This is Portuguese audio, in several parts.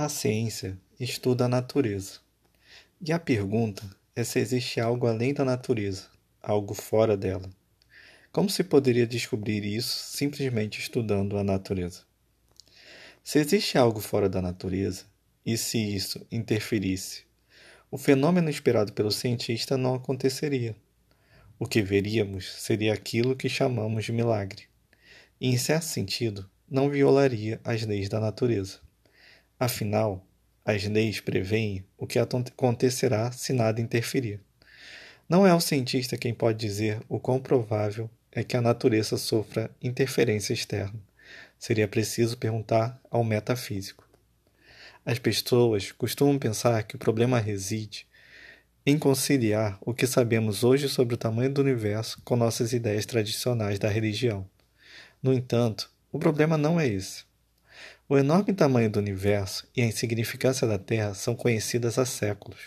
A ciência estuda a natureza. E a pergunta é se existe algo além da natureza, algo fora dela. Como se poderia descobrir isso simplesmente estudando a natureza? Se existe algo fora da natureza, e se isso interferisse, o fenômeno esperado pelo cientista não aconteceria. O que veríamos seria aquilo que chamamos de milagre, e, em certo sentido, não violaria as leis da natureza. Afinal, as leis preveem o que acontecerá se nada interferir. Não é o cientista quem pode dizer o quão provável é que a natureza sofra interferência externa. Seria preciso perguntar ao metafísico. As pessoas costumam pensar que o problema reside em conciliar o que sabemos hoje sobre o tamanho do universo com nossas ideias tradicionais da religião. No entanto, o problema não é esse. O enorme tamanho do universo e a insignificância da Terra são conhecidas há séculos,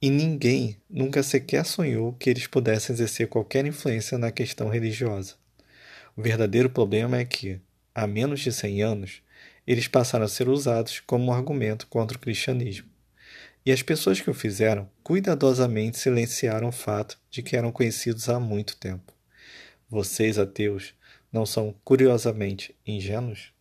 e ninguém nunca sequer sonhou que eles pudessem exercer qualquer influência na questão religiosa. O verdadeiro problema é que, há menos de 100 anos, eles passaram a ser usados como um argumento contra o cristianismo. E as pessoas que o fizeram cuidadosamente silenciaram o fato de que eram conhecidos há muito tempo. Vocês, ateus, não são curiosamente ingênuos?